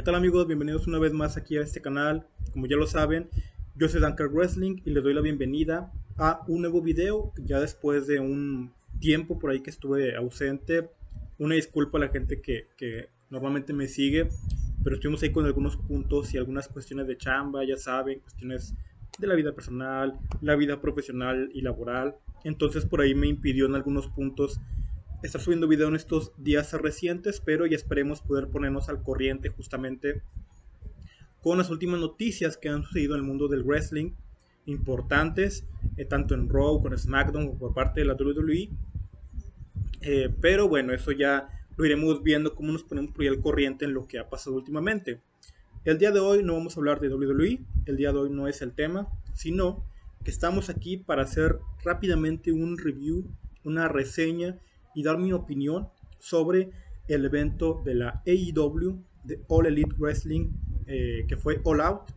¿Qué tal amigos? Bienvenidos una vez más aquí a este canal. Como ya lo saben, yo soy Dunker Wrestling y les doy la bienvenida a un nuevo video ya después de un tiempo por ahí que estuve ausente. Una disculpa a la gente que, que normalmente me sigue, pero estuvimos ahí con algunos puntos y algunas cuestiones de chamba, ya saben, cuestiones de la vida personal, la vida profesional y laboral. Entonces por ahí me impidió en algunos puntos estar subiendo video en estos días recientes, pero ya esperemos poder ponernos al corriente justamente con las últimas noticias que han sucedido en el mundo del wrestling importantes, eh, tanto en Raw, con SmackDown, por parte de la WWE. Eh, pero bueno, eso ya lo iremos viendo cómo nos ponemos por ahí al corriente en lo que ha pasado últimamente. El día de hoy no vamos a hablar de WWE, el día de hoy no es el tema, sino que estamos aquí para hacer rápidamente un review, una reseña y dar mi opinión sobre el evento de la AEW, de All Elite Wrestling, eh, que fue All Out,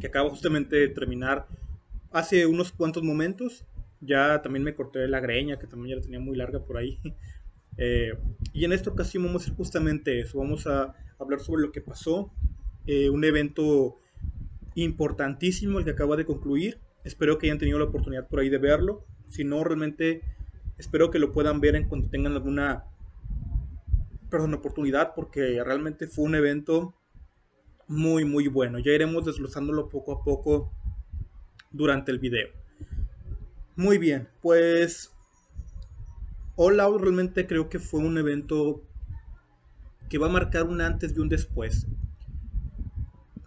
que acaba justamente de terminar hace unos cuantos momentos. Ya también me corté la greña, que también ya la tenía muy larga por ahí. Eh, y en esta ocasión vamos a hacer justamente eso. Vamos a hablar sobre lo que pasó. Eh, un evento importantísimo el que acaba de concluir. Espero que hayan tenido la oportunidad por ahí de verlo. Si no, realmente Espero que lo puedan ver en cuanto tengan alguna perdón, oportunidad porque realmente fue un evento muy muy bueno. Ya iremos desglosándolo poco a poco durante el video. Muy bien, pues All realmente creo que fue un evento que va a marcar un antes y un después.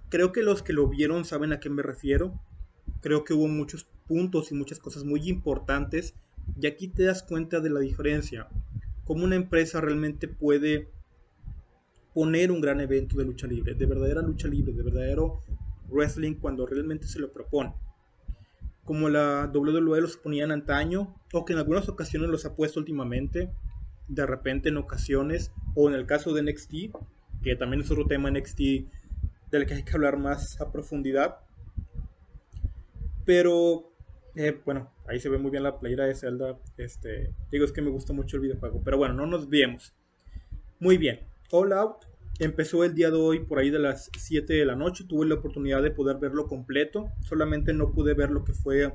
Creo que los que lo vieron saben a qué me refiero. Creo que hubo muchos puntos y muchas cosas muy importantes y aquí te das cuenta de la diferencia. Cómo una empresa realmente puede poner un gran evento de lucha libre, de verdadera lucha libre, de verdadero wrestling cuando realmente se lo propone. Como la WWE los ponían antaño, o que en algunas ocasiones los ha puesto últimamente, de repente en ocasiones, o en el caso de NXT, que también es otro tema NXT del que hay que hablar más a profundidad. Pero eh, bueno, ahí se ve muy bien la playera de Zelda. Este, digo, es que me gusta mucho el videojuego. Pero bueno, no nos viemos. Muy bien. All Out empezó el día de hoy por ahí de las 7 de la noche. Tuve la oportunidad de poder verlo completo. Solamente no pude ver lo que fue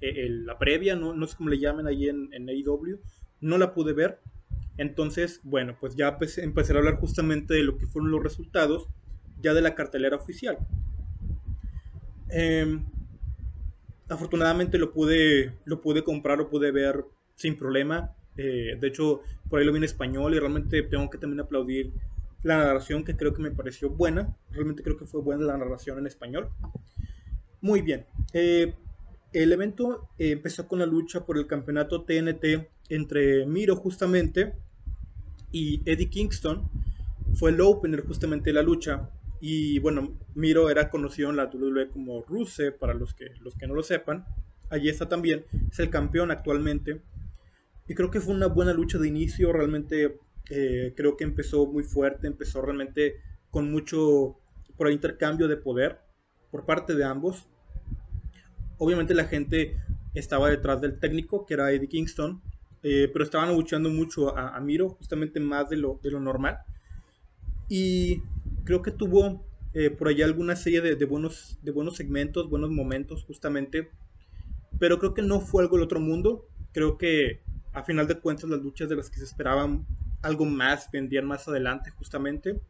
eh, la previa. No, no sé cómo le llamen ahí en, en AEW. No la pude ver. Entonces, bueno, pues ya empecé a hablar justamente de lo que fueron los resultados ya de la cartelera oficial. Eh, afortunadamente lo pude, lo pude comprar, lo pude ver sin problema. Eh, de hecho, por ahí lo vi en español y realmente tengo que también aplaudir la narración que creo que me pareció buena. Realmente creo que fue buena la narración en español. Muy bien. Eh, el evento empezó con la lucha por el campeonato TNT entre Miro justamente y Eddie Kingston. Fue el opener justamente de la lucha. Y bueno, Miro era conocido en la WWE como Ruse, para los que, los que no lo sepan. Allí está también, es el campeón actualmente. Y creo que fue una buena lucha de inicio, realmente eh, creo que empezó muy fuerte, empezó realmente con mucho por intercambio de poder por parte de ambos. Obviamente la gente estaba detrás del técnico, que era Eddie Kingston, eh, pero estaban luchando mucho a, a, Miro, justamente más de lo, de lo normal. Y creo que tuvo eh, por allá alguna serie de, buenos, de buenos segmentos, buenos momentos justamente, pero creo que no fue algo del otro mundo. Creo que a final de cuentas las luchas de las que se esperaban algo más vendían más adelante justamente.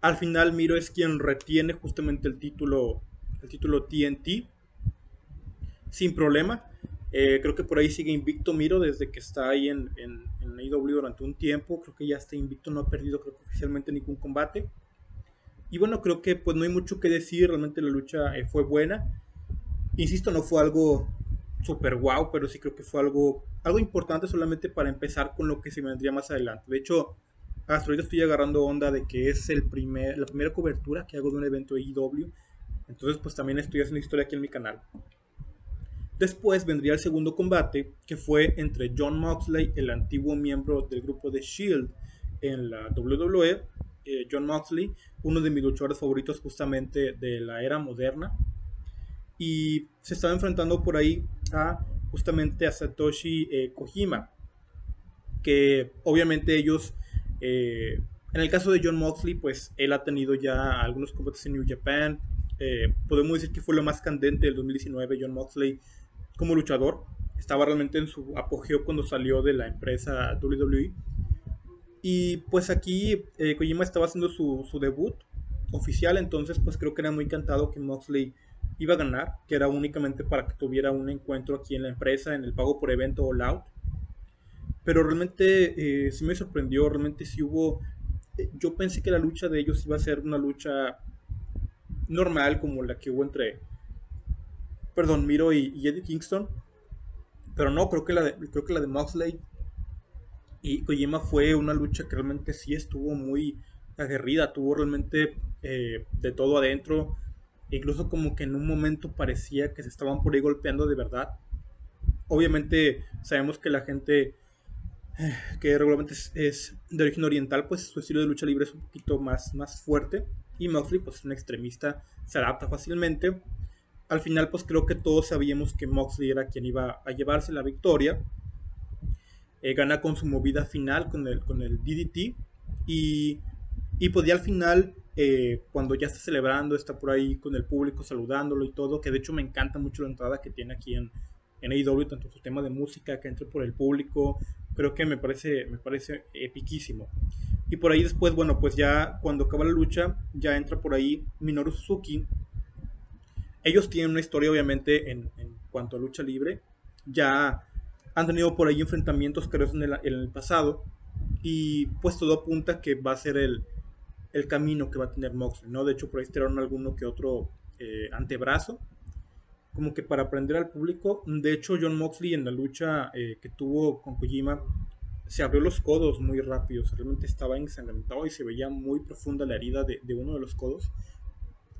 Al final Miro es quien retiene justamente el título, el título TNT sin problema. Eh, creo que por ahí sigue invicto Miro desde que está ahí en, en, en AEW durante un tiempo. Creo que ya está invicto, no ha perdido creo que oficialmente ningún combate. Y bueno, creo que pues no hay mucho que decir, realmente la lucha eh, fue buena. Insisto, no fue algo super wow, pero sí creo que fue algo, algo importante solamente para empezar con lo que se vendría más adelante. De hecho, hasta ahorita estoy agarrando onda de que es el primer, la primera cobertura que hago de un evento de AEW. Entonces pues también estoy haciendo historia aquí en mi canal. Después vendría el segundo combate, que fue entre John Moxley, el antiguo miembro del grupo de Shield en la WWE, eh, John Moxley, uno de mis luchadores favoritos justamente de la era moderna, y se estaba enfrentando por ahí a justamente a Satoshi eh, Kojima, que obviamente ellos eh, En el caso de John Moxley, pues él ha tenido ya algunos combates en New Japan. Podemos decir que fue lo más candente del 2019 John Moxley como luchador. Estaba realmente en su apogeo cuando salió de la empresa WWE. Y pues aquí eh, Kojima estaba haciendo su, debut oficial, entonces pues creo que era muy encantado que Moxley iba a ganar, que era únicamente para que tuviera un encuentro aquí en la empresa, en el pago por evento All Out. Pero realmente eh, sí me sorprendió, realmente sí hubo... Eh, yo pensé que la lucha de ellos iba a ser una lucha normal como la que hubo entre, perdón, Miro y, Eddie Kingston. Pero no, creo que la de, creo que la de Moxley y Kojima fue una lucha que realmente sí estuvo muy aguerrida, tuvo realmente eh, de todo adentro, incluso como que en un momento parecía que se estaban por ahí golpeando de verdad. Obviamente sabemos que la gente eh, que regularmente es, de origen oriental, pues su estilo de lucha libre es un poquito más, más fuerte. Y Moxley, pues es un extremista, se adapta fácilmente. Al final, pues creo que todos sabíamos que Moxley era quien iba a llevarse la victoria. Eh, gana con su movida final con el, DDT. Y, y pues ya al final, eh, cuando ya está celebrando, está por ahí con el público saludándolo y todo, que de hecho me encanta mucho la entrada que tiene aquí en, en AEW, tanto su tema de música, que entre por el público, creo que me parece, me parece epiquísimo. Y por ahí después, bueno, pues ya cuando acaba la lucha, ya entra por ahí Minoru Suzuki. Ellos tienen una historia, obviamente, en, cuanto a lucha libre. Ya han tenido por ahí enfrentamientos, creo, en el, en el pasado. Y pues todo apunta que va a ser el, el camino que va a tener Moxley, ¿no? De hecho, por ahí tiraron alguno que otro eh, antebrazo, como que para aprender al público. De hecho, John Moxley en la lucha eh, que tuvo con Kojima se abrió los codos muy rápido, realmente estaba ensangrentado y se veía muy profunda la herida de, de, uno de los codos.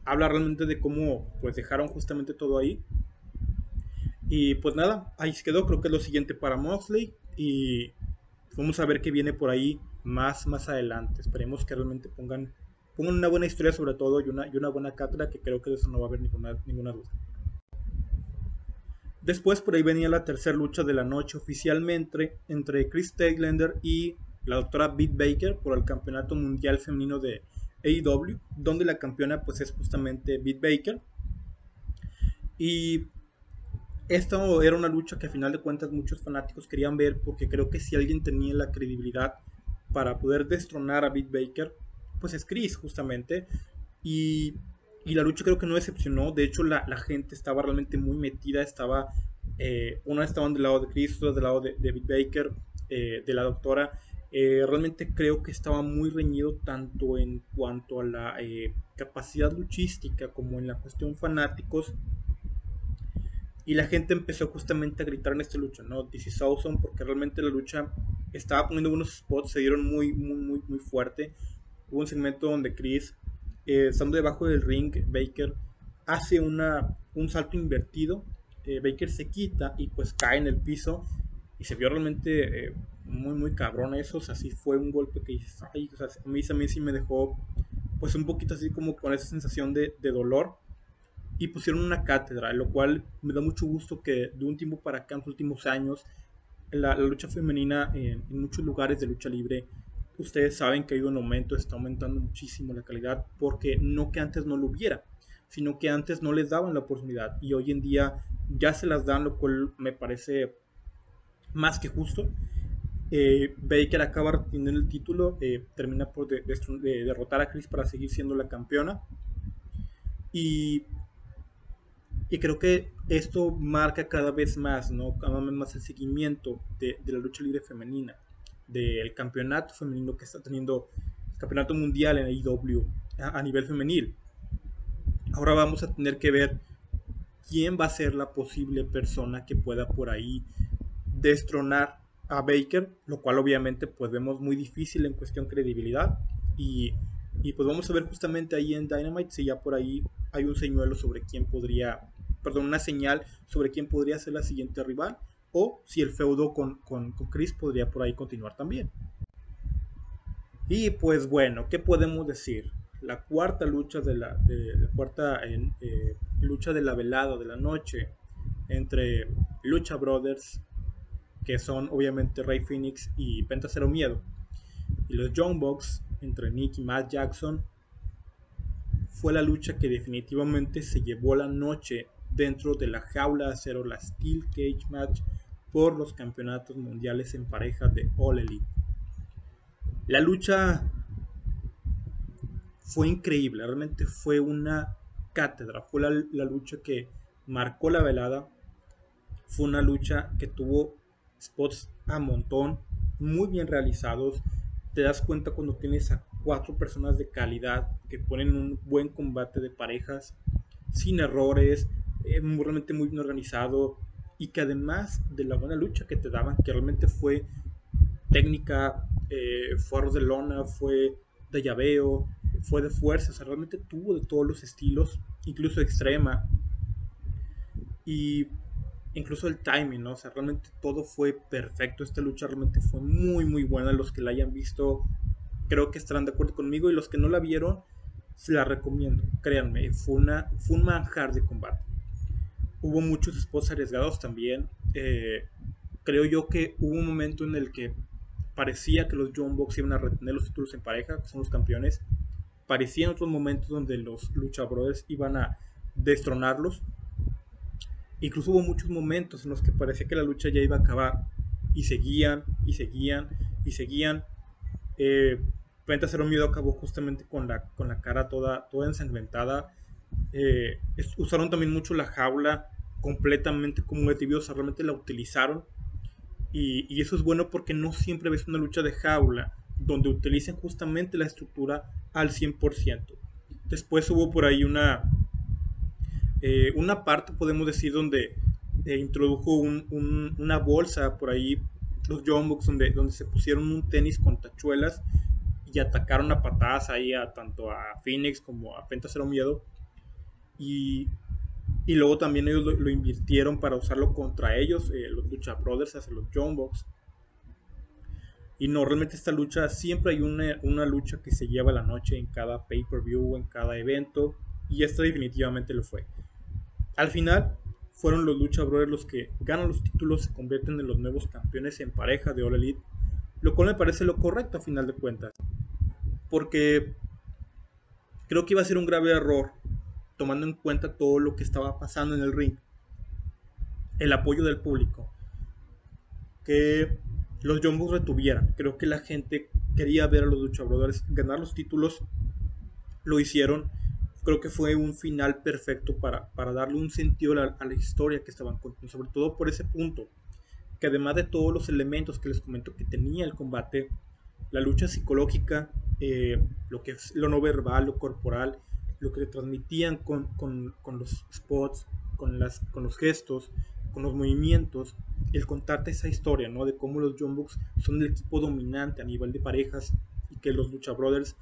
Habla realmente de cómo pues dejaron justamente todo ahí. Y pues nada, ahí se quedó, creo que es lo siguiente para Moxley y vamos a ver qué viene por ahí más, más adelante. Esperemos que realmente pongan, pongan una buena historia sobre todo y una, y una buena cátedra que creo que de eso no va a haber ninguna, ninguna duda. Después por ahí venía la tercera lucha de la noche oficialmente entre Chris Taglander y la doctora Beat Baker por el campeonato mundial femenino de AEW, donde la campeona pues es justamente Beat Baker. Y esta era una lucha que a final de cuentas muchos fanáticos querían ver porque creo que si alguien tenía la credibilidad para poder destronar a Beat Baker, pues es Chris justamente. Y, y, la lucha creo que no decepcionó. De hecho, la, la gente estaba realmente muy metida. Estaba, eh, estaban del lado de Chris, otras del lado de, de Beat Baker, eh, de la doctora. Eh, realmente creo que estaba muy reñido tanto en cuanto a la eh, capacidad luchística como en la cuestión fanáticos. Y la gente empezó justamente a gritar en esta lucha, ¿no? This is porque realmente la lucha estaba poniendo unos spots, se dieron muy, muy, muy, muy fuerte. Hubo un segmento donde Chris, eh, estando debajo del ring, Baker hace una, un salto invertido. Baker se quita y pues cae en el piso. Y se vio realmente muy, muy cabrón eso. O sea, sí fue un golpe que ay, o sea, a, mí, a sí me dejó pues un poquito así como con esa sensación de, de dolor y pusieron una cátedra, lo cual me da mucho gusto que de un tiempo para acá, en los últimos años, la, la lucha femenina en, en, muchos lugares de lucha libre, ustedes saben que ha ido en aumento, está aumentando muchísimo la calidad, porque no que antes no lo hubiera, sino que antes no les daban la oportunidad y hoy en día ya se las dan, lo cual me parece más que justo. Eh, Baker acaba teniendo el título, eh, termina por de, de, de derrotar a Chris para seguir siendo la campeona. Y y creo que esto marca cada vez más, ¿no? Cada vez más el seguimiento de, la lucha libre femenina, del campeonato femenino que está teniendo el campeonato mundial en AEW a, a nivel femenil. Ahora vamos a tener que ver quién va a ser la posible persona que pueda por ahí destronar a Baker, lo cual obviamente pues vemos muy difícil en cuestión credibilidad y, y pues vamos a ver justamente ahí en Dynamite si ya por ahí hay un señuelo sobre quién podría perdón, una señal sobre quién podría ser la siguiente rival o si el feudo con, con, con Chris podría por ahí continuar también. Y pues bueno, ¿qué podemos decir? La cuarta lucha de la, de, la cuarta eh, lucha de la velada de la noche entre Lucha Brothers, que son obviamente Ray Phoenix y Penta Cero Miedo, y los Young Bucks, entre Nick y Matt Jackson fue la lucha que definitivamente se llevó la noche dentro de la jaula de acero, la Steel Cage Match, por los campeonatos mundiales en pareja de All Elite. La lucha fue increíble, realmente fue una cátedra, fue la, la lucha que marcó la velada, fue una lucha que tuvo spots a montón, muy bien realizados, te das cuenta cuando tienes a cuatro personas de calidad que ponen un buen combate de parejas, sin errores, eh, realmente muy bien organizado y que además de la buena lucha que te daban, que realmente fue técnica, eh, fue de lona, fue de llaveo, fue de fuerza, o sea, realmente tuvo de todos los estilos, incluso extrema. Y incluso el timing, ¿no? O sea, realmente todo fue perfecto. Esta lucha realmente fue muy, muy buena. Los que la hayan visto, creo que estarán de acuerdo conmigo. Y los que no la vieron, se la recomiendo. Créanme, fue, una, fue un manjar de combate. Hubo muchos spots arriesgados también. Eh, creo yo que hubo un momento en el que parecía que los John Box iban a retener los títulos en pareja, que son los campeones. Parecía en otros momentos donde los Lucha Brothers iban a destronarlos. Incluso hubo muchos momentos en los que parecía que la lucha ya iba a acabar. Y seguían, y seguían, y seguían. Eh, Penta Cero Miedo acabó justamente con la, con la cara toda, toda ensangrentada eh, usaron también mucho la jaula completamente como objetivo, realmente la utilizaron. Y, eso es bueno porque no siempre ves una lucha de jaula donde utilicen justamente la estructura al 100%. Después hubo por ahí una, eh, una parte, podemos decir, donde eh, introdujo una bolsa por ahí, los Jumbox, donde, donde se pusieron un tenis con tachuelas y atacaron a patadas ahí a tanto a Phoenix como a Penta Cero Miedo. Y, luego también ellos lo, invirtieron para usarlo contra ellos, eh, los Lucha Brothers, hacia los John. Y no, realmente esta lucha, siempre hay una, una lucha que se lleva la noche en cada pay-per-view, en cada evento. Y esta definitivamente lo fue. Al final, fueron los Lucha Brothers los que ganan los títulos, se convierten en los nuevos campeones en pareja de All Elite. Lo cual me parece lo correcto a final de cuentas. Porque creo que iba a ser un grave error tomando en cuenta todo lo que estaba pasando en el ring, el apoyo del público, que los Jumbos retuvieran. Creo que la gente quería ver a los luchadores ganar los títulos, lo hicieron. Creo que fue un final perfecto para, para darle un sentido a la, historia que estaban contando, sobre todo por ese punto, que además de todos los elementos que les comento que tenía el combate, la lucha psicológica, eh, lo que es lo no verbal, lo corporal, lo que transmitían con, con, con, los spots, con, las, con los gestos, con los movimientos, el contarte esa historia, ¿no? De cómo los John son el equipo dominante a nivel de parejas y que los Lucha Brothers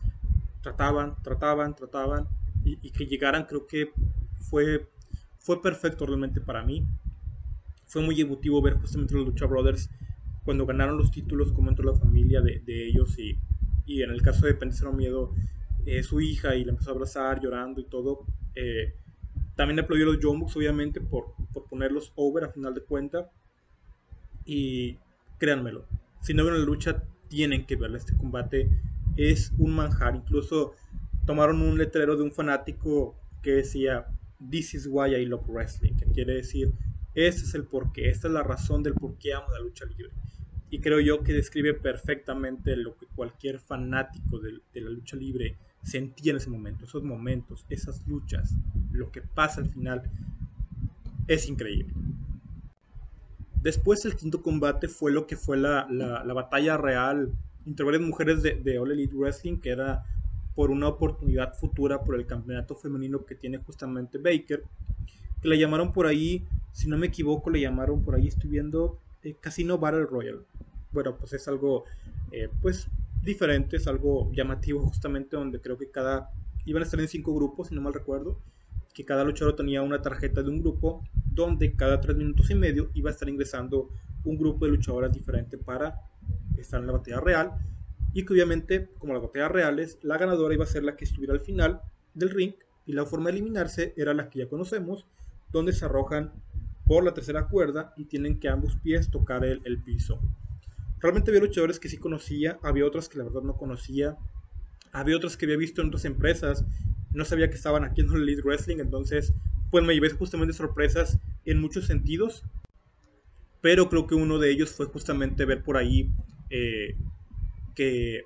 trataban, trataban, trataban y, y que llegaran, creo que fue, fue perfecto realmente para mí. Fue muy emotivo ver justamente los Lucha Brothers cuando ganaron los títulos, como entró la familia de, de ellos y, y en el caso de Pentecero Miedo, eh, su hija y la empezó a abrazar llorando y todo. Eh, también aplaudió a los Jumbucks, obviamente, por, por ponerlos over a final de cuenta. Y créanmelo, si no ven la lucha, tienen que verla. Este combate es un manjar. Incluso tomaron un letrero de un fanático que decía: This is why I love wrestling. Que quiere decir: Este es el porqué, esta es la razón del por qué amo la lucha libre. Y creo yo que describe perfectamente lo que cualquier fanático de, de la lucha libre sentía en ese momento, esos momentos, esas luchas, lo que pasa al final, es increíble. Después el quinto combate fue lo que fue la, la, batalla real entre varias mujeres de, de, All Elite Wrestling, que era por una oportunidad futura por el campeonato femenino que tiene justamente Baker, que le llamaron por ahí, si no me equivoco, le llamaron por ahí, estoy viendo eh, Casino Battle Royale. Bueno, pues es algo, eh, pues diferentes, algo llamativo justamente donde creo que cada, iban a estar en cinco grupos, si no mal recuerdo, que cada luchador tenía una tarjeta de un grupo donde cada tres minutos y medio iba a estar ingresando un grupo de luchadoras diferente para estar en la batalla real y que obviamente como las batallas reales la ganadora iba a ser la que estuviera al final del ring y la forma de eliminarse era la que ya conocemos donde se arrojan por la tercera cuerda y tienen que ambos pies tocar el, piso Realmente había luchadores que sí conocía, había otros que la verdad no conocía. había otras que había visto en otras empresas, no sabía que estaban aquí en el Elite Wrestling, entonces pues me llevé justamente sorpresas en muchos sentidos, pero creo que uno de ellos fue justamente ver por ahí eh, que,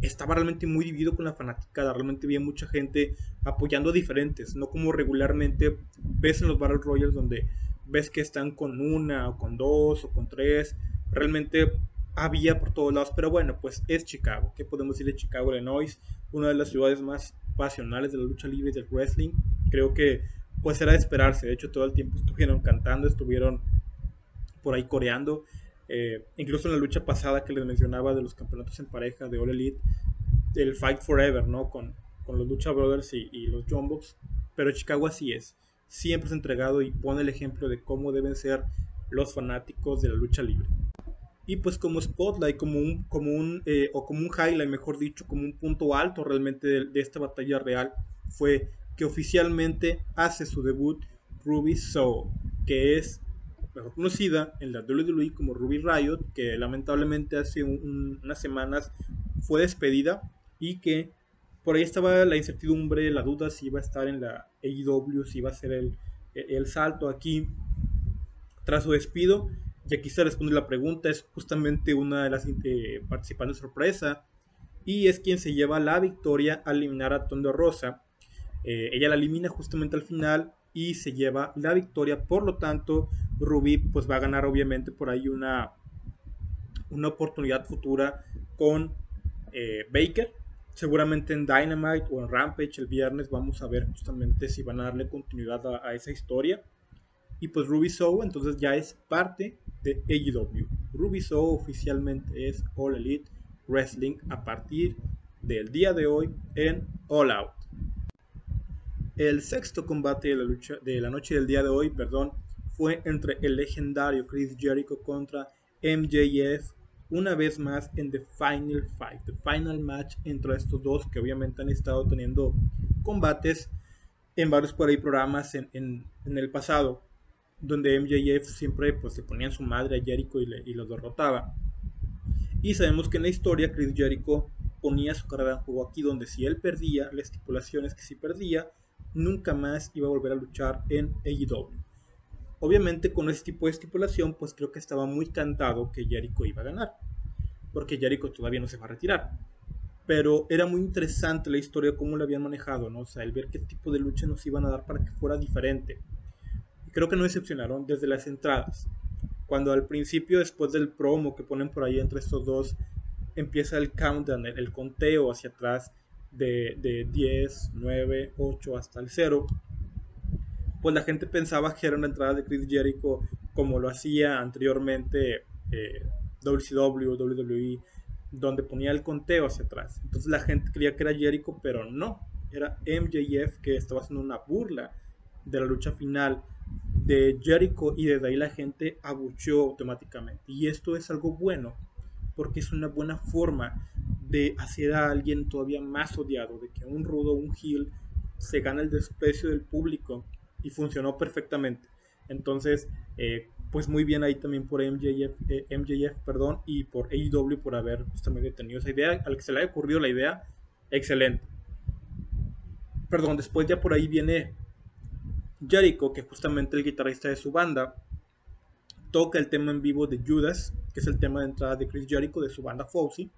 estaba realmente muy dividido con la fanaticada, realmente había mucha gente apoyando a diferentes, no como regularmente ves en los Battle Royals donde ves que están con una o con dos o con tres, realmente había por todos lados, pero bueno, pues es Chicago, ¿qué podemos decir de Chicago, Illinois? Una de las ciudades más pasionales de la lucha libre y del wrestling, creo que pues era de esperarse, de hecho todo el tiempo estuvieron cantando, estuvieron por ahí coreando, eh, incluso en la lucha pasada que les mencionaba de los campeonatos en pareja de All Elite, el Fight Forever, ¿no? Con, con los Lucha Brothers y, los Jumbox. Pero Chicago así es. Siempre es entregado y pone el ejemplo de cómo deben ser los fanáticos de la lucha libre. Y pues como spotlight, como un, como un, eh, o como un highlight, mejor dicho, como un punto alto realmente de, esta batalla real, fue que oficialmente hace su debut Ruby Soul, que es mejor conocida en la WWE como Ruby Riot, que lamentablemente hace unas semanas fue despedida y que por ahí estaba la incertidumbre, la duda si iba a estar en la AEW, si iba a ser el, el salto aquí tras su despido. Y aquí se responde la pregunta, es justamente una de las eh, participantes sorpresa y es quien se lleva la victoria al eliminar a Tondo Rosa. Eh, ella la elimina justamente al final y se lleva la victoria. Por lo tanto, Ruby pues va a ganar obviamente por ahí una, una oportunidad futura con eh, Baker. Seguramente en Dynamite o en Rampage el viernes vamos a ver justamente si van a darle continuidad a, esa historia. Y pues Ruby Soho entonces ya es parte de AEW. Ruby Soho oficialmente es All Elite Wrestling a partir del día de hoy en All Out. El sexto combate de la, lucha, de la noche del día de hoy, perdón, fue entre el legendario Chris Jericho contra MJF, una vez más en The Final Fight, The Final Match entre estos dos que obviamente han estado teniendo combates en varios por programas en, en, el pasado, donde MJF siempre pues, se ponía en su madre a Jericho y, le, y lo derrotaba. Y sabemos que en la historia Chris Jericho ponía su carrera en juego aquí, donde si él perdía, la estipulación es que si perdía, nunca más iba a volver a luchar en AEW. Obviamente con ese tipo de estipulación, pues creo que estaba muy cantado que Jericho iba a ganar, porque Jericho todavía no se va a retirar. Pero era muy interesante la historia, cómo lo habían manejado, ¿no? O sea, el ver qué tipo de lucha nos iban a dar para que fuera diferente. Y creo que no decepcionaron desde las entradas. Cuando al principio, después del promo que ponen por ahí entre estos dos, empieza el countdown, el conteo hacia atrás, de, 10, 9, 8 hasta el 0, pues la gente pensaba que era una entrada de Chris Jericho como lo hacía anteriormente eh, WCW, WWE, donde ponía el conteo hacia atrás. Entonces la gente creía que era Jericho, pero no, era MJF que estaba haciendo una burla de la lucha final de Jericho y desde ahí la gente abucheó automáticamente. Y esto es algo bueno, porque es una buena forma de hacer a alguien todavía más odiado, de que un rudo, un heel, se gana el desprecio del público y funcionó perfectamente. Entonces, eh, pues muy bien ahí también por MJF, eh, perdón, y por AEW por haber justamente tenido esa idea. Al que se le haya ocurrido la idea, excelente. Perdón, después ya por ahí viene Jericho, que justamente el guitarrista de su banda, toca el tema en vivo de Judas, que es el tema de entrada de Chris Jericho de su banda Fauci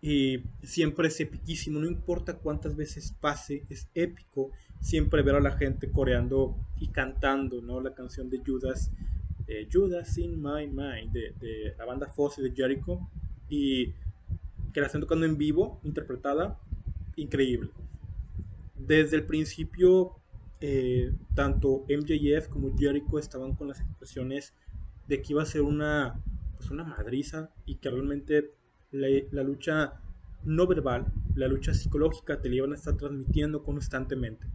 y siempre es epiquísimo, no importa cuántas veces pase, es épico siempre ver a la gente coreando y cantando, ¿no? La canción de Judas, Judas in My Mind, de, la banda Fosse de Jericho, y que la están tocando en vivo, interpretada, increíble. Desde el principio, eh, tanto MJF como Jericho estaban con las expresiones de que iba a ser una, pues una madriza y que realmente la, lucha no verbal, la lucha psicológica te la iban a estar transmitiendo constantemente.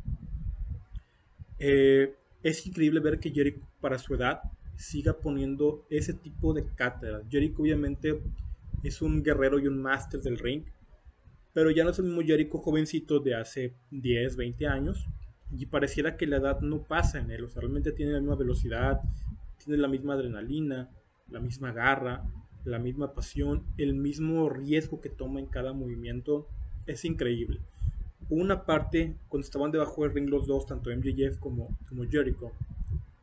Eh, es increíble ver que Jericho para su edad siga poniendo ese tipo de cátedra. Jericho obviamente es un guerrero y un máster del ring, pero ya no es el mismo Jericho jovencito de hace 10, 20 años y pareciera que la edad no pasa en él, o sea, realmente tiene la misma velocidad, tiene la misma adrenalina, la misma garra, la misma pasión, el mismo riesgo que toma en cada movimiento. Es increíble. Una parte, cuando estaban debajo del ring los dos, tanto MJF como, como Jericho,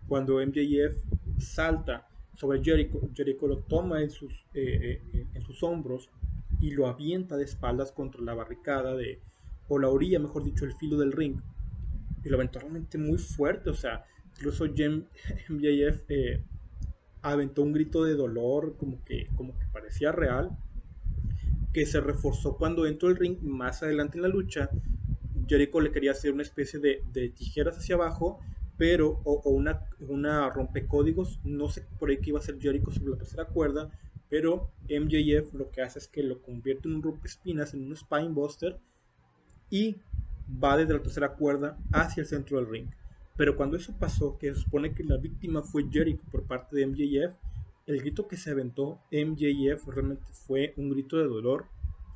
cuando MJF salta sobre Jericho, Jericho lo toma en sus, eh, eh, en sus hombros y lo avienta de espaldas contra la barricada de, o la orilla, mejor dicho, el filo del ring. Y lo aventó realmente muy fuerte, o sea, incluso MJF eh, aventó un grito de dolor como que, como que parecía real, que se reforzó cuando entró el ring más adelante en la lucha. Jericho le quería hacer una especie de, tijeras hacia abajo, pero, o, una, rompecódigos, no sé por ahí que iba a ser Jericho sobre la tercera cuerda, pero MJF lo que hace es que lo convierte en un rompespinas, en un spinebuster, y va desde la tercera cuerda hacia el centro del ring. Pero cuando eso pasó, que se supone que la víctima fue Jericho por parte de MJF, el grito que se aventó MJF realmente fue un grito de dolor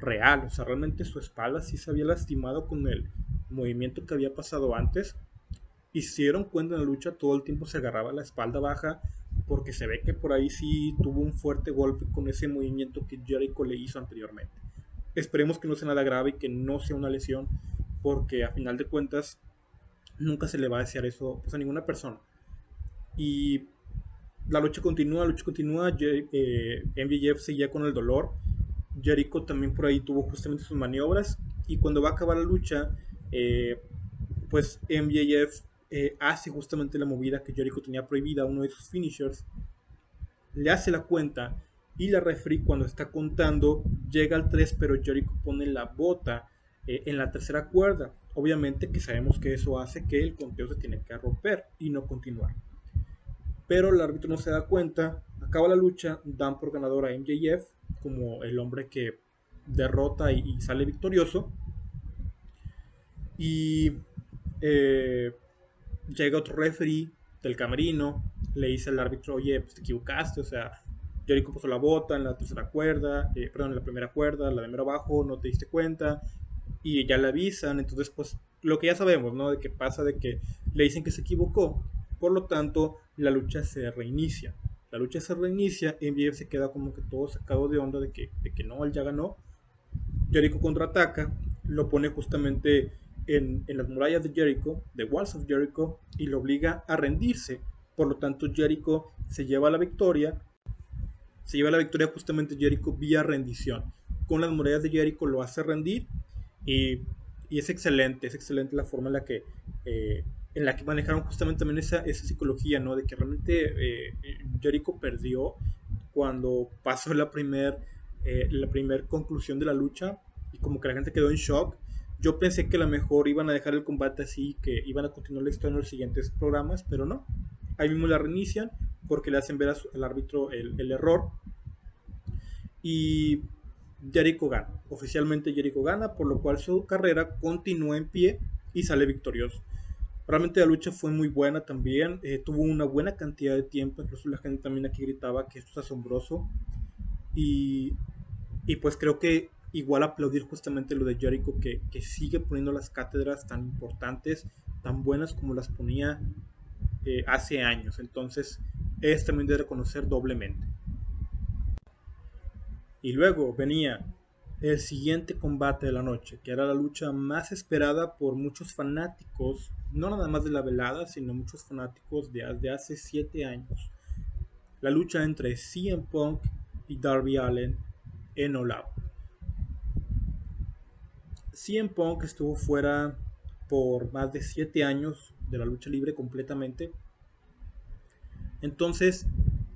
real. O sea, realmente su espalda sí se había lastimado con el movimiento que había pasado antes. Dieron cuenta en la lucha, todo el tiempo se agarraba la espalda baja, porque se ve que por ahí sí tuvo un fuerte golpe con ese movimiento que Jericho le hizo anteriormente. Esperemos que no sea nada grave y que no sea una lesión, porque a final de cuentas nunca se le va a desear eso pues, a ninguna persona. Y la lucha continúa, la lucha continúa, eh, MJF seguía con el dolor, Jericho también por ahí tuvo justamente sus maniobras y cuando va a acabar la lucha, eh, pues MJF eh, hace justamente la movida que Jericho tenía prohibida, uno de sus finishers, le hace la cuenta y la referee cuando está contando llega al 3 pero Jericho pone la bota eh, en la tercera cuerda. Obviamente que sabemos que eso hace que el conteo se tiene que romper y no continuar. Pero el árbitro no se da cuenta, acaba la lucha, dan por ganador a MJF como el hombre que derrota y, sale victorioso. Y eh, llega otro referee del camerino, le dice al árbitro, oye, pues te equivocaste, o sea, Jericho puso la bota en la tercera cuerda, eh, perdón, en la primera cuerda, la de mero abajo, no te diste cuenta, y ya le avisan, entonces pues lo que ya sabemos, ¿no? De que pasa de que le dicen que se equivocó, por lo tanto la lucha se reinicia. La lucha se reinicia, MJF se queda como que todo sacado de onda de que, de que no, él ya ganó. Jericho contraataca, lo pone justamente en, en, las murallas de Jericho, de Walls of Jericho, y lo obliga a rendirse. Por lo tanto, Jericho se lleva la victoria. Se lleva la victoria justamente Jericho vía rendición. Con las murallas de Jericho lo hace rendir y, es excelente, es excelente la forma en la que, eh, en la que manejaron justamente también esa, esa psicología, ¿no? De que realmente eh, Jericho perdió cuando pasó la primera eh, la primer conclusión de la lucha y como que la gente quedó en shock. Yo pensé que a lo mejor iban a dejar el combate así, que iban a continuar la historia en los siguientes programas, pero no. Ahí mismo la reinician porque le hacen ver al árbitro el, el error. Y Jericho gana. Oficialmente Jericho gana, por lo cual su carrera continúa en pie y sale victorioso. Realmente la lucha fue muy buena también, eh, tuvo una buena cantidad de tiempo, incluso la gente también aquí gritaba que esto es asombroso. Y, y pues creo que igual aplaudir justamente lo de Jericho, que, que, sigue poniendo las cátedras tan importantes, tan buenas como las ponía eh, hace años. Entonces es también de reconocer doblemente. Y luego venía el siguiente combate de la noche, que era la lucha más esperada por muchos fanáticos, no nada más de la velada, sino muchos fanáticos de, hace 7 años. La lucha entre CM Punk y Darby Allen en All Out. CM Punk estuvo fuera por más de 7 años de la lucha libre completamente. Entonces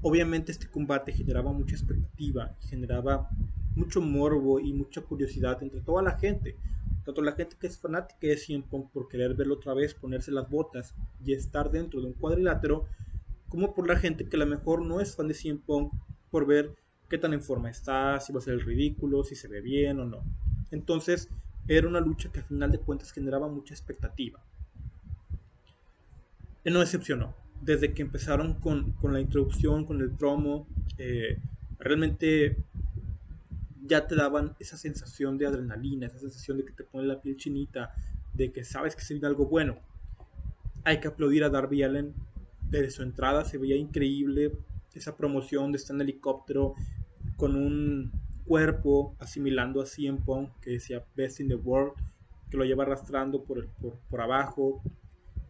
Obviamente este combate generaba mucha expectativa, generaba mucho morbo y mucha curiosidad entre toda la gente, tanto la gente que es fanática de CM Punk por querer verlo otra vez, ponerse las botas y estar dentro de un cuadrilátero, como por la gente que a lo mejor no es fan de CM Punk por ver qué tan en forma está, si va a ser el ridículo, si se ve bien o no. Entonces era una lucha que al final de cuentas generaba mucha expectativa. Y no decepcionó desde que empezaron con, la introducción, con el promo, eh, realmente ya te daban esa sensación de adrenalina, esa sensación de que te pone la piel chinita, de que sabes que se viene algo bueno. Hay que aplaudir a Darby Allen desde su entrada, se veía increíble esa promoción de estar en helicóptero, con un cuerpo asimilando a CM Punk que decía Best in the World, que lo lleva arrastrando por, por, abajo.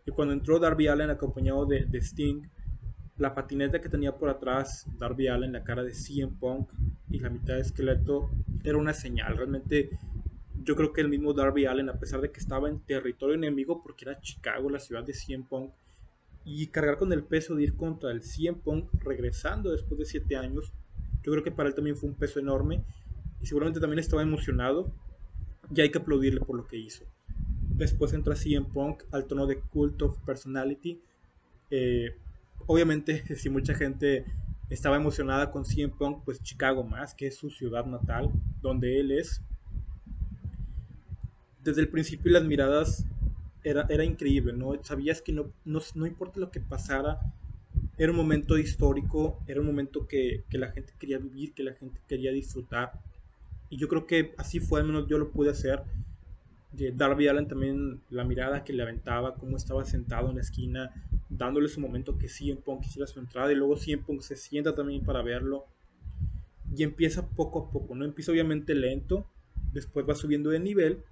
Y cuando entró Darby Allen acompañado de, de, Sting, la patineta que tenía por atrás Darby Allen, la cara de CM Punk y la mitad de esqueleto, era una señal. Realmente yo creo que el mismo Darby Allen, a pesar de que estaba en territorio enemigo, porque era Chicago, la ciudad de CM Punk, y cargar con el peso de ir contra el CM Punk regresando después de 7 años, yo creo que para él también fue un peso enorme y seguramente también estaba emocionado y hay que aplaudirle por lo que hizo. Después entra CM Punk al tono de Cult of Personality. Eh, obviamente, si mucha gente estaba emocionada con CM Punk, pues Chicago más, que es su ciudad natal, donde él es. Desde el principio las miradas era, era increíble, ¿no? Sabías que no, no, no importa lo que pasara, era un momento histórico, era un momento que, que, la gente quería vivir, que la gente quería disfrutar. Y yo creo que así fue, al menos yo lo pude hacer. De Darby Allen también, la mirada que le aventaba, cómo estaba sentado en la esquina, dándole su momento que CM Punk hiciera su entrada y luego CM Punk se sienta también para verlo. Y empieza poco a poco, ¿no? Empieza obviamente lento, después va subiendo de nivel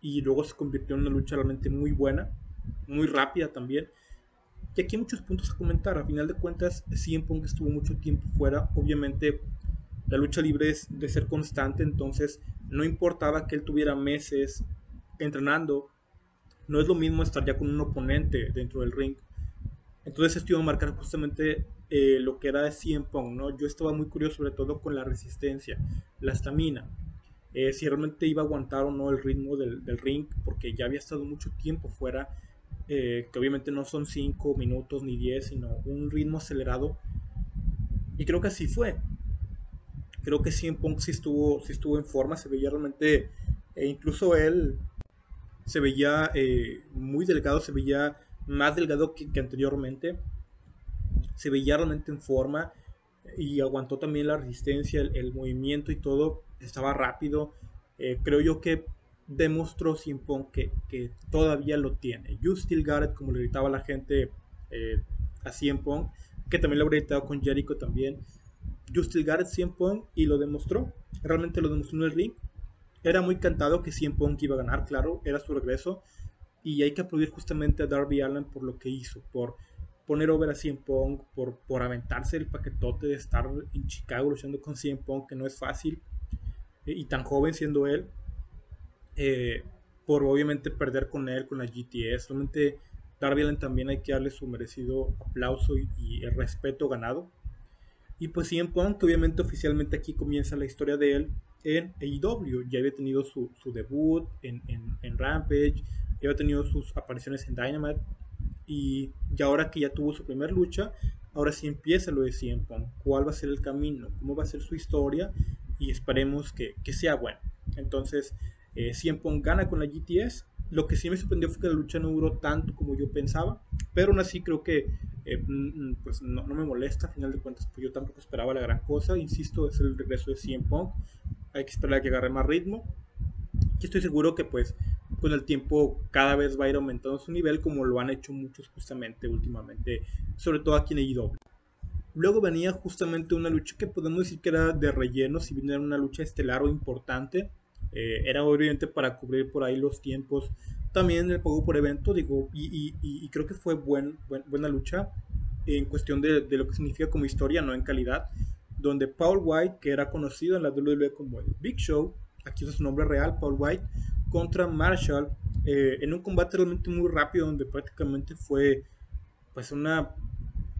y luego se convirtió en una lucha realmente muy buena, muy rápida también y aquí hay muchos puntos a comentar. A final de cuentas, CM Punk estuvo mucho tiempo fuera. Obviamente, la lucha libre es de ser constante, entonces no importaba que él tuviera meses entrenando. No es lo mismo estar ya con un oponente dentro del ring. Entonces esto iba a marcar justamente eh, lo que era CM Punk, ¿no? Yo estaba muy curioso sobre todo con la resistencia, la estamina. Eh, si realmente iba a aguantar o no el ritmo del, del ring, porque ya había estado mucho tiempo fuera eh, que obviamente no son 5 minutos ni 10, sino un ritmo acelerado. Y creo que así fue. Creo que en Punk sí estuvo, sí estuvo en forma, se veía realmente, e incluso él se veía eh, muy delgado, se veía más delgado que, anteriormente, se veía realmente en forma y aguantó también la resistencia, el, movimiento y todo, estaba rápido. Eh, creo yo que demostró Simpon que, que todavía lo tiene. You still got como le gritaba la gente eh, a Simpon, que también lo habría gritado con Jericho también. You still got it, y lo demostró. Realmente lo demostró en el ring. Era muy cantado que Simpon iba a ganar, claro, era su regreso. Y hay que aplaudir justamente a Darby Allen por lo que hizo, por poner over a CM por, por aventarse el paquetote de estar en Chicago luchando con CM que no es fácil, eh, y tan joven siendo él. Eh, por obviamente perder con él, con la GTS. Realmente Darby Allin también hay que darle su merecido aplauso y, el respeto ganado. Y pues CM Punk, que obviamente oficialmente aquí comienza la historia de él en AEW. Ya había tenido su, debut en, en, Rampage, ya había tenido sus apariciones en Dynamite. Y, ya ahora que ya tuvo su primera lucha, ahora sí empieza lo de CM Punk. ¿Cuál va a ser el camino? ¿Cómo va a ser su historia? Y esperemos que, que sea bueno. Entonces, eh, Punk gana con la GTS. Lo que sí me sorprendió fue que la lucha no duró tanto como yo pensaba, pero aún así creo que eh, mm, mm, pues no, me molesta, a final de cuentas, pues yo tampoco esperaba la gran cosa. Insisto, es el regreso de CM Punk. Hay que esperar a que agarre más ritmo. Y estoy seguro que pues con el tiempo cada vez va a ir aumentando su nivel como lo han hecho muchos justamente últimamente, sobre todo aquí en AEW. Luego venía justamente una lucha que podemos decir que era de relleno, si bien era una lucha estelar o importante, eh, era obviamente para cubrir por ahí los tiempos. También el pago por evento, digo, y, creo que fue buen, buena lucha en cuestión de, lo que significa como historia, no en calidad. Donde Paul White, que era conocido en la WWE como el Big Show, aquí es su nombre real, Paul White, contra Marshall, eh, en un combate realmente muy rápido, donde prácticamente fue pues una,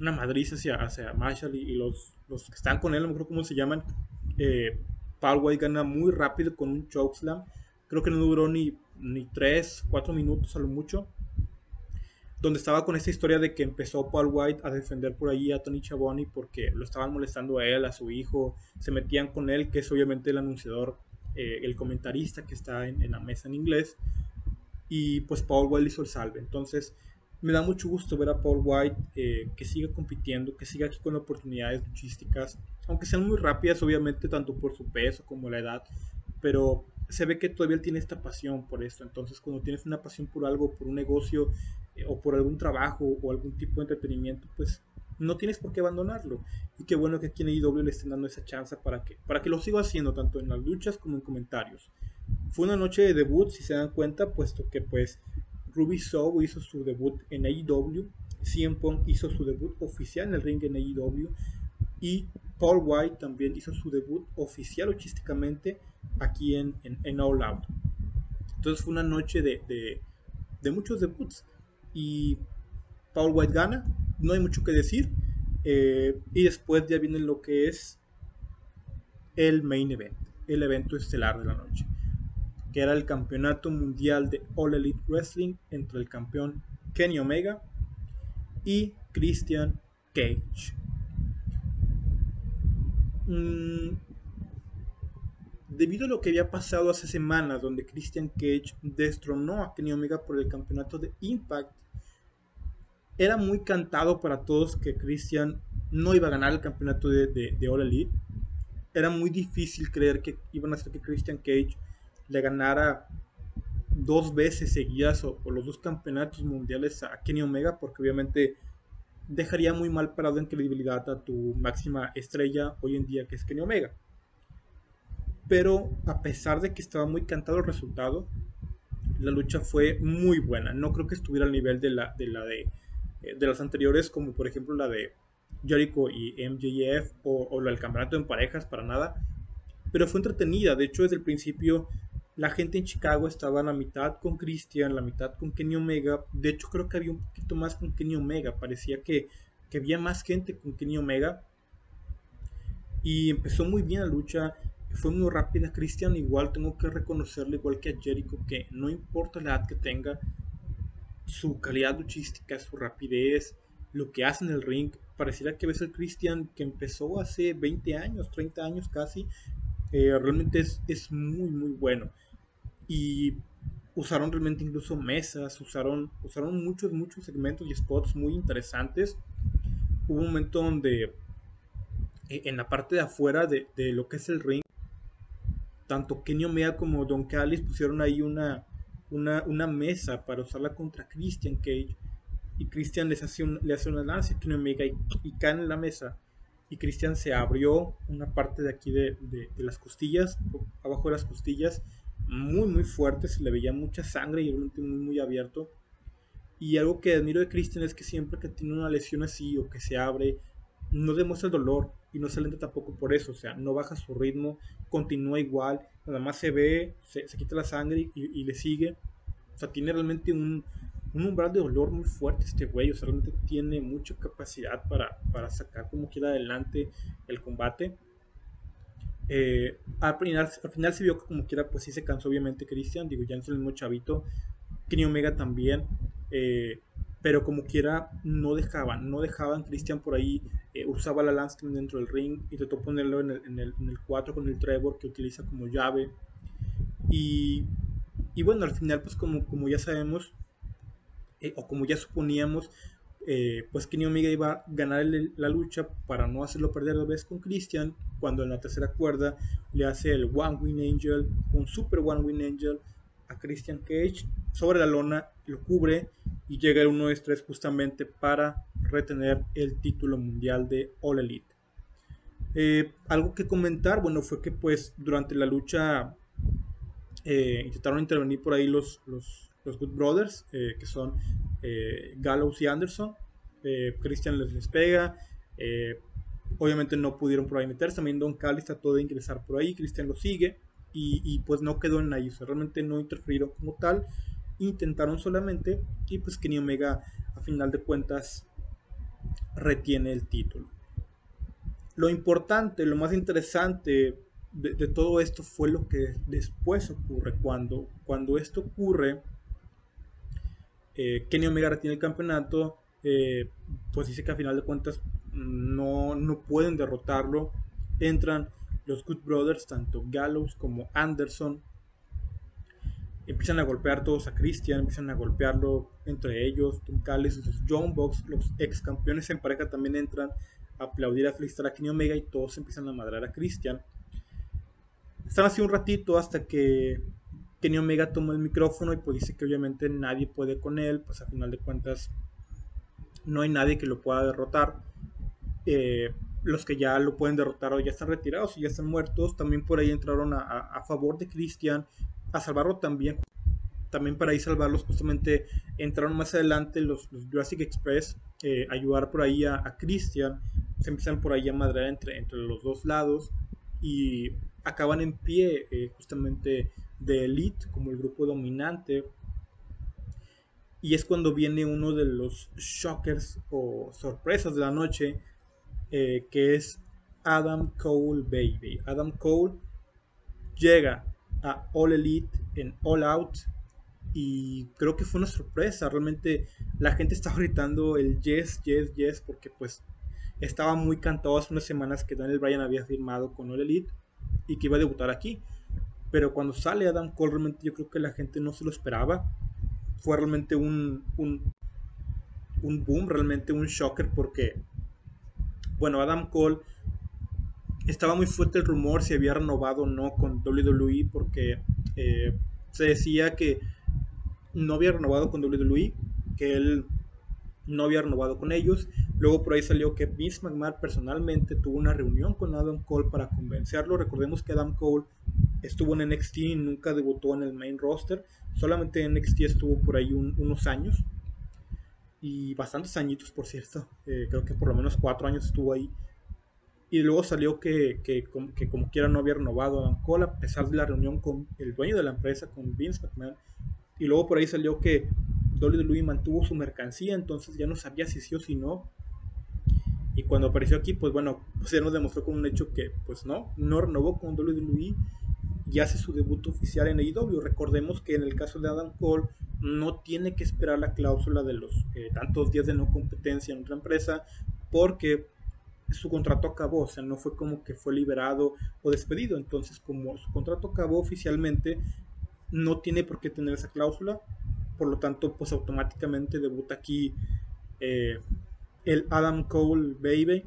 una madriz hacia, hacia Marshall y, los, los que están con él, no me acuerdo cómo se llaman, eh, Paul White gana muy rápido con un chokeslam. Creo que no duró ni, ni 3, 4 minutos a lo mucho. Donde estaba con esta historia de que empezó Paul White a defender por ahí a Tony Chaboni porque lo estaban molestando a él, a su hijo. Se metían con él, que es obviamente el anunciador, eh, el comentarista que está en, la mesa en inglés. Y pues Paul White hizo el salve. Entonces me da mucho gusto ver a Paul White eh, que siga compitiendo, que siga aquí con oportunidades luchísticas, aunque sean muy rápidas, obviamente, tanto por su peso como la edad, pero se ve que todavía él tiene esta pasión por esto. Entonces, cuando tienes una pasión por algo, por un negocio eh, o por algún trabajo o algún tipo de entretenimiento, pues no tienes por qué abandonarlo. Y qué bueno que aquí en AEW le estén dando esa chance para que, para que lo siga haciendo, tanto en las luchas como en comentarios. Fue una noche de debut, si se dan cuenta, puesto que pues Ruby Soho hizo su debut en AEW, CM Punk hizo su debut oficial en el ring en AEW y Paul White también hizo su debut oficial luchísticamente aquí en, en, All Out. Entonces fue una noche de, de, de muchos debuts y Paul White gana, no hay mucho que decir. Eh, y después ya viene lo que es el main event, el evento estelar de la noche, que era el campeonato mundial de All Elite Wrestling entre el campeón Kenny Omega y Christian Cage. Mm, debido a lo que había pasado hace semanas, donde Christian Cage destronó a Kenny Omega por el campeonato de Impact, era muy cantado para todos que Christian no iba a ganar el campeonato de, All Elite. Era muy difícil creer que iban a hacer que Christian Cage le ganara dos veces seguidas o, los dos campeonatos mundiales a Kenny Omega, porque obviamente dejaría muy mal parado en credibilidad a tu máxima estrella hoy en día, que es Kenny Omega. Pero a pesar de que estaba muy cantado el resultado, la lucha fue muy buena. No creo que estuviera al nivel de la de, eh, las anteriores, como por ejemplo la de Jericho y MJF o, la del campeonato en parejas, para nada. Pero fue entretenida, de hecho desde el principio la gente en Chicago estaba en la mitad con Christian, la mitad con Kenny Omega. De hecho creo que había un poquito más con Kenny Omega, parecía que, que había más gente con Kenny Omega. Y empezó muy bien la lucha, fue muy rápida. Christian igual tengo que reconocerle, igual que a Jericho, que no importa la edad que tenga, su calidad luchística, su rapidez, lo que hace en el ring. Pareciera que ves el Christian que empezó hace 20 años, 30 años casi. Eh, realmente es, es, muy, muy bueno. Y usaron realmente incluso mesas, usaron, usaron muchos, muchos segmentos y spots muy interesantes. Hubo un momento donde eh, en la parte de afuera de, de lo que es el ring, tanto Kenny Omega como Don Callis pusieron ahí una, una, una mesa para usarla contra Christian Cage y Christian les hace le hace una lanza a Omega y, y, caen en la mesa y Christian se abrió una parte de aquí de, de, las costillas, abajo de las costillas, muy muy fuerte, se le veía mucha sangre y realmente muy muy abierto. Y algo que admiro de Christian es que siempre que tiene una lesión así o que se abre, no demuestra el dolor y no se alenta tampoco por eso, o sea, no baja su ritmo, continúa igual, nada más se ve, se, quita la sangre y, le sigue. O sea, tiene realmente un, umbral de dolor muy fuerte este güey, o sea, realmente tiene mucha capacidad para, para sacar como quiera adelante el combate. Eh, al, final, al final se vio que como quiera, pues sí se cansó obviamente Christian, digo, ya no es el mismo chavito, Kenny Omega también. Eh, pero como quiera no dejaban, no dejaban, Christian por ahí eh, usaba la lance dentro del ring, intentó ponerlo en el, en, el, en el 4 con el Trevor que utiliza como llave. Y, y bueno, al final pues como, como ya sabemos eh, o como ya suponíamos, eh, pues Kenny Omega iba a ganar la lucha para no hacerlo perder de vez con Christian, cuando en la tercera cuerda le hace el One Win Angel, un Super One Win Angel a Christian Cage sobre la lona, lo cubre y llega el 1 3 justamente para retener el título mundial de All Elite. Eh, algo que comentar, bueno, fue que pues durante la lucha eh, intentaron intervenir por ahí los, los, Good Brothers, eh, que son Gallows y Anderson. Christian les, les pega. obviamente no pudieron por ahí meterse. También Don Cali trató de ingresar por ahí. Christian lo sigue. Y, pues no quedó en ahí. realmente no interfirieron como tal intentaron solamente y pues Kenny Omega a final de cuentas retiene el título. Lo importante, lo más interesante de, todo esto fue lo que después ocurre. Cuando, cuando esto ocurre, eh, Kenny Omega retiene el campeonato, eh, pues dice que a final de cuentas no, no pueden derrotarlo. Entran los Good Brothers, tanto Gallows como Anderson, empiezan a golpear todos a Christian, empiezan a golpearlo entre ellos, Tuncales, los John Box, los ex campeones en pareja también entran a aplaudir a Flister, a Kenny Omega y todos empiezan a madrar a Christian. Están así un ratito hasta que Kenny Omega toma el micrófono y pues dice que obviamente nadie puede con él, pues a final de cuentas no hay nadie que lo pueda derrotar. eh, los que ya lo pueden derrotar o ya están retirados y ya están muertos, también por ahí entraron a, a favor de Christian, a salvarlo también también para ahí salvarlos, justamente entraron más adelante los, Jurassic Express, eh, ayudar por ahí a, Christian, se empiezan por ahí a madrear entre, entre los dos lados y acaban en pie eh, justamente de Elite como el grupo dominante. Y es cuando viene uno de los shockers o sorpresas de la noche, eh, que es Adam Cole Baby. Adam Cole llega a All Elite en All Out y creo que fue una sorpresa. Realmente la gente estaba gritando el yes, yes, yes, porque pues estaba muy cantado hace unas semanas que Daniel Bryan había firmado con All Elite y que iba a debutar aquí. Pero cuando sale Adam Cole, realmente yo creo que la gente no se lo esperaba. Fue realmente un, un, un boom, realmente un shocker, porque, bueno, Adam Cole estaba muy fuerte el rumor si había renovado o no con WWE, porque eh, se decía que no había renovado con WWE, que él no había renovado con ellos. Luego por ahí salió que Vince McMahon personalmente tuvo una reunión con Adam Cole para convencerlo. Recordemos que Adam Cole estuvo en NXT y nunca debutó en el main roster. Solamente en NXT estuvo por ahí unos años. Y bastantes añitos, por cierto. Eh, creo que por lo menos cuatro años estuvo ahí. Y luego salió que, que, que, como quiera no había renovado Adam Cole, a pesar de la reunión con el dueño de la empresa, con Vince McMahon. Y luego por ahí salió que WWE mantuvo su mercancía, entonces ya no sabía si sí o si no. Y cuando apareció aquí, pues bueno, pues ya nos demostró con un hecho que, pues no, no renovó con WWE y hace su debut oficial en AEW. Recordemos que en el caso de Adam Cole no tiene que esperar la cláusula de los eh, tantos días de no competencia en otra empresa porque su contrato acabó, o sea, no fue como que fue liberado o despedido. Entonces, como su contrato acabó oficialmente, no tiene por qué tener esa cláusula, por lo tanto, pues automáticamente debuta aquí eh, el Adam Cole Baby.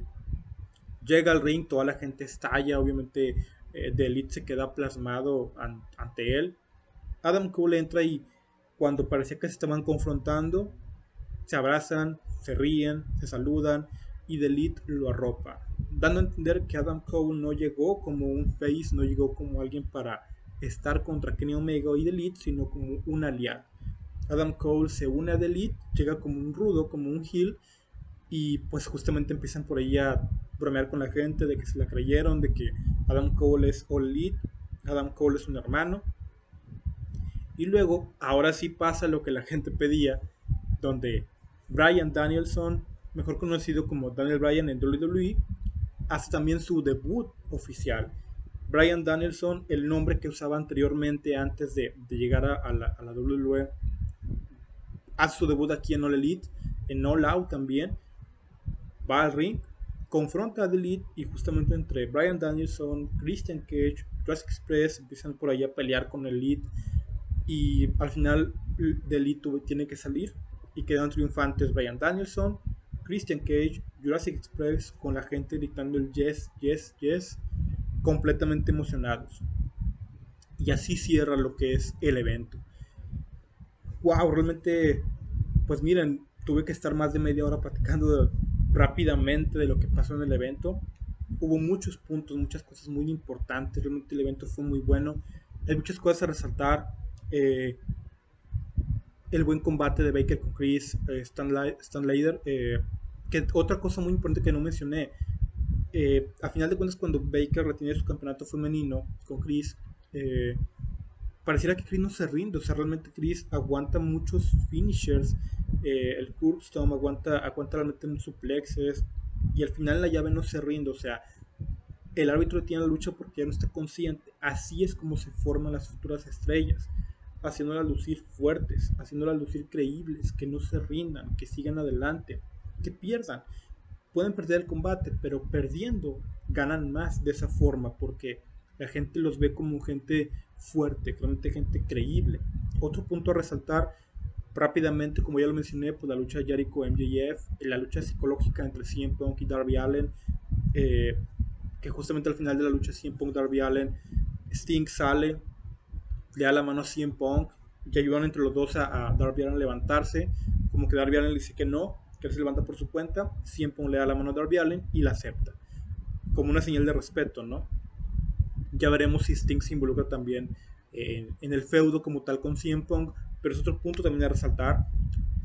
Llega al ring, toda la gente estalla, obviamente eh, The Elite se queda plasmado ante él. Adam Cole entra y cuando parecía que se estaban confrontando, se abrazan, se ríen, se saludan y The Elite lo arropa, dando a entender que Adam Cole no llegó como un face, no llegó como alguien para estar contra Kenny Omega y The Elite, sino como un aliado. Adam Cole se une a The Elite, llega como un rudo, como un heel, y pues justamente empiezan por ahí a bromear con la gente de que se la creyeron, de que Adam Cole es All Elite, Adam Cole es un hermano. Y luego, ahora sí pasa lo que la gente pedía, donde Brian Danielson, mejor conocido como Daniel Bryan en WWE, hace también su debut oficial. Brian Danielson, el nombre que usaba anteriormente antes de, llegar a, la, WWE, hace su debut aquí en All Elite, en All Out también, va al ring, confronta a The Elite y justamente entre Brian Danielson, Christian Cage, Jurassic Express empiezan por ahí a pelear con el Elite y al final The Elite tiene que salir y quedan triunfantes Brian Danielson, Christian Cage, Jurassic Express con la gente gritando el yes, yes, yes completamente emocionados. Y así cierra lo que es el evento. Wow, realmente, pues miren, tuve que estar más de media hora platicando rápidamente de lo que pasó en el evento. Hubo muchos puntos, muchas cosas muy importantes. Realmente el evento fue muy bueno. Hay muchas cosas a resaltar. Eh, el buen combate de Baker con Chris, eh, Stan, eh, que otra cosa muy importante que no mencioné, eh, a final de cuentas cuando Baker retiene su campeonato femenino con Chris, eh, pareciera que Chris no se rinde, o sea, realmente Chris aguanta muchos finishers, eh, el Kurbstorm aguanta, aguanta realmente en suplexes, y al final la llave no se rinde, o sea, el árbitro tiene la lucha porque ya no está consciente, así es como se forman las futuras estrellas, haciéndolas lucir fuertes, haciéndolas lucir creíbles, que no se rindan, que sigan adelante, que pierdan, pueden perder el combate, pero perdiendo ganan más de esa forma porque la gente los ve como gente fuerte, realmente gente creíble. Otro punto a resaltar rápidamente, como ya lo mencioné, pues la lucha Jericho MJF, la lucha psicológica entre CM Punk y Darby Allen, eh, que justamente al final de la lucha CM Punk Darby Allen, Sting sale, le da la mano a CM Punk y ayudan entre los dos a, a Darby Allen a levantarse, como que Darby Allen le dice que no, que él se levanta por su cuenta, siempre le da la mano a Darby Allen y la acepta. Como una señal de respeto, ¿no? Ya veremos si Sting se involucra también en, en el feudo como tal con CM Punk, pero es otro punto también a resaltar.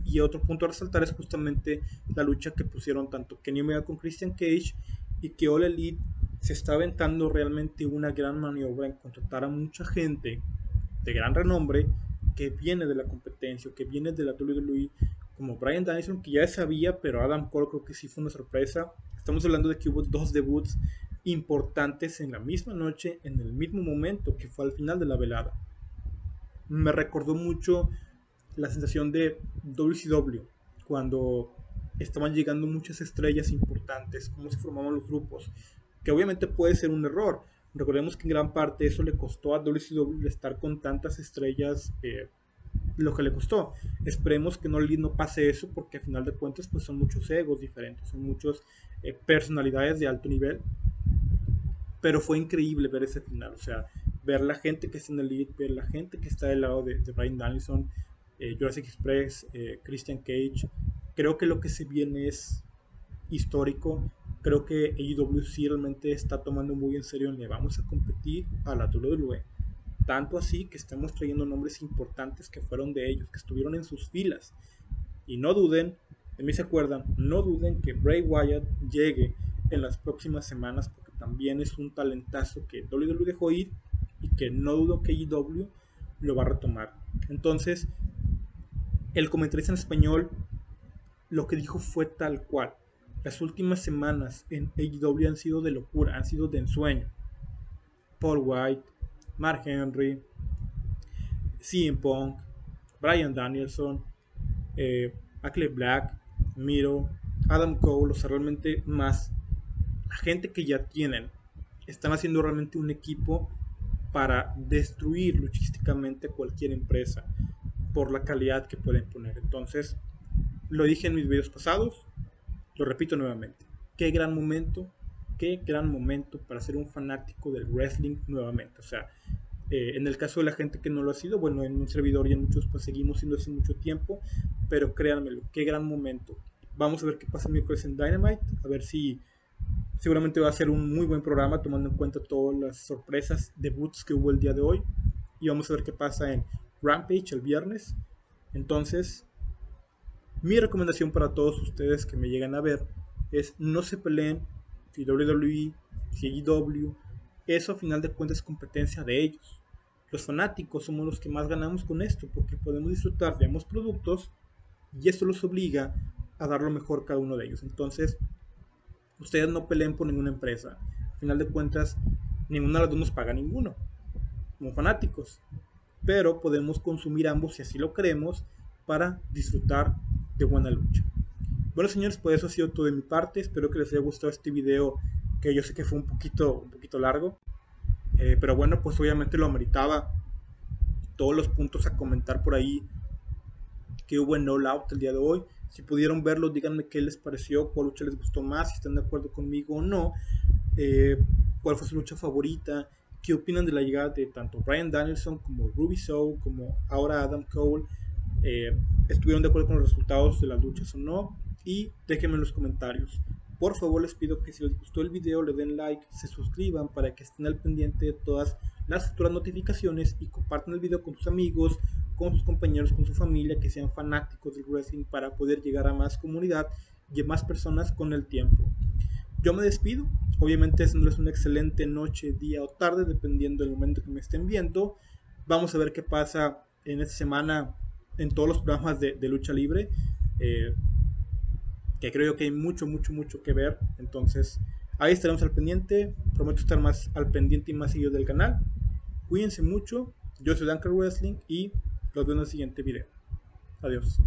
Y otro punto a resaltar es justamente la lucha que pusieron tanto Kenny Omega con Christian Cage y que All Elite se está aventando realmente una gran maniobra en contratar a mucha gente de gran renombre que viene de la competencia, que viene de la WWE, como Brian Danielson, que ya sabía, pero Adam Cole creo que sí fue una sorpresa. Estamos hablando de que hubo dos debuts importantes en la misma noche, en el mismo momento, que fue al final de la velada. Me recordó mucho la sensación de WCW, cuando estaban llegando muchas estrellas importantes, cómo se formaban los grupos, que obviamente puede ser un error. Recordemos que en gran parte eso le costó a WCW estar con tantas estrellas eh, lo que le costó. Esperemos que no, no pase eso porque al final de cuentas pues son muchos egos diferentes, son muchas eh, personalidades de alto nivel. Pero fue increíble ver ese final, o sea, ver la gente que está en el lead, ver la gente que está del lado de, Brian Danielson, eh, Jurassic Express, Christian Cage. Creo que lo que se viene es histórico creo que AEW sí realmente está tomando muy en serio le vamos a competir a la WWE. Tanto así que estamos trayendo nombres importantes que fueron de ellos, que estuvieron en sus filas. Y no duden, de mí se acuerdan, no duden que Bray Wyatt llegue en las próximas semanas porque también es un talentazo que WWE dejó ir y que no dudo que AEW lo va a retomar. Entonces, el comentarista en español lo que dijo fue tal cual. Las últimas semanas en AEW han sido de locura, han sido de ensueño. Paul White, Mark Henry, CM Punk, Brian Danielson, eh, Black, Miro, Adam Cole, o sea, realmente más la gente que ya tienen. Están haciendo realmente un equipo para destruir logísticamente cualquier empresa por la calidad que pueden poner. Entonces, lo dije en mis videos pasados, lo repito nuevamente, qué gran momento, qué gran momento para ser un fanático del wrestling nuevamente. O sea, eh, en el caso de la gente que no lo ha sido, bueno, en un servidor y en muchos pues seguimos siendo hace mucho tiempo, pero créanmelo, qué gran momento. Vamos a ver qué pasa el miércoles en Dynamite, a ver si seguramente va a ser un muy buen programa tomando en cuenta todas las sorpresas, debuts que hubo el día de hoy. Y vamos a ver qué pasa en Rampage el viernes. Entonces, mi recomendación para todos ustedes que me llegan a ver es no se peleen si WWE, si AEW, eso a final de cuentas es competencia de ellos. Los fanáticos somos los que más ganamos con esto porque podemos disfrutar de ambos productos y esto los obliga a dar lo mejor cada uno de ellos. Entonces, ustedes no peleen por ninguna empresa. A final de cuentas, ninguna de las dos nos paga ninguno como fanáticos. Pero podemos consumir ambos si así lo queremos para disfrutar de buena lucha. Bueno señores, pues eso ha sido todo de mi parte. Espero que les haya gustado este video que yo sé que fue un poquito, un poquito largo. Eh, pero bueno, pues obviamente lo ameritaba. Todos los puntos a comentar por ahí que hubo en No Out el día de hoy. Si pudieron verlo, díganme qué les pareció, cuál lucha les gustó más, si están de acuerdo conmigo o no. Eh, cuál fue su lucha favorita, qué opinan de la llegada de tanto Brian Danielson como Ruby Soul, como ahora Adam Cole. Eh, estuvieron de acuerdo con los resultados de las luchas o no y déjenme en los comentarios. Por favor les pido que si les gustó el video le den like, se suscriban para que estén al pendiente de todas las futuras notificaciones y compartan el video con sus amigos, con sus compañeros, con su familia que sean fanáticos del wrestling para poder llegar a más comunidad y a más personas con el tiempo. Yo me despido, obviamente es una excelente noche, día o tarde dependiendo del momento que me estén viendo. Vamos a ver qué pasa en esta semana en todos los programas de, lucha libre. Eh, que creo que hay mucho, mucho, mucho que ver. Entonces, ahí estaremos al pendiente. Prometo estar más al pendiente y más seguido del canal. Cuídense mucho. Yo soy Dunker Wrestling y los veo en el siguiente video. Adiós.